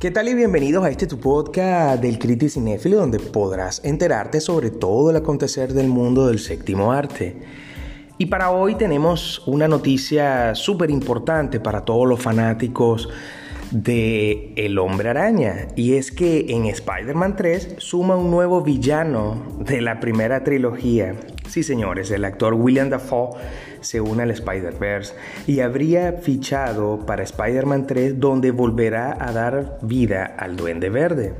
¿Qué tal y bienvenidos a este tu podcast del Criti Cinéfilo donde podrás enterarte sobre todo el acontecer del mundo del séptimo arte? Y para hoy tenemos una noticia súper importante para todos los fanáticos de El Hombre Araña y es que en Spider-Man 3 suma un nuevo villano de la primera trilogía. Sí, señores, el actor William Dafoe se une al Spider-Verse y habría fichado para Spider-Man 3 donde volverá a dar vida al Duende Verde.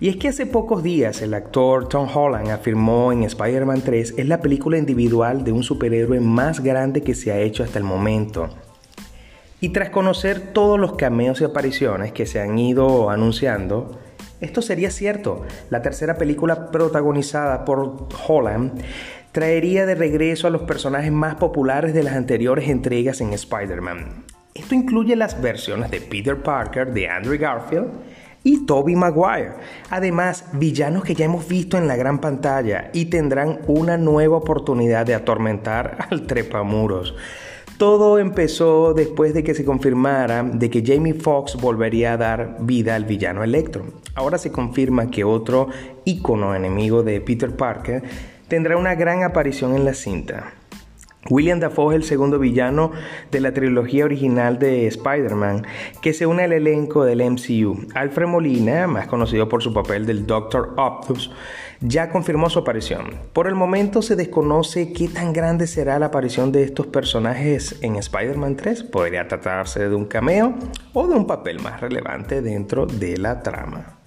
Y es que hace pocos días el actor Tom Holland afirmó en Spider-Man 3 es la película individual de un superhéroe más grande que se ha hecho hasta el momento. Y tras conocer todos los cameos y apariciones que se han ido anunciando, esto sería cierto. La tercera película protagonizada por Holland traería de regreso a los personajes más populares de las anteriores entregas en Spider-Man. Esto incluye las versiones de Peter Parker, de Andrew Garfield y Tobey Maguire. Además, villanos que ya hemos visto en la gran pantalla y tendrán una nueva oportunidad de atormentar al trepamuros. Todo empezó después de que se confirmara de que Jamie Foxx volvería a dar vida al villano Electro. Ahora se confirma que otro ícono enemigo de Peter Parker tendrá una gran aparición en la cinta. William Dafoe es el segundo villano de la trilogía original de Spider-Man, que se une al elenco del MCU. Alfred Molina, más conocido por su papel del Doctor Octopus, ya confirmó su aparición. Por el momento se desconoce qué tan grande será la aparición de estos personajes en Spider-Man 3. Podría tratarse de un cameo o de un papel más relevante dentro de la trama.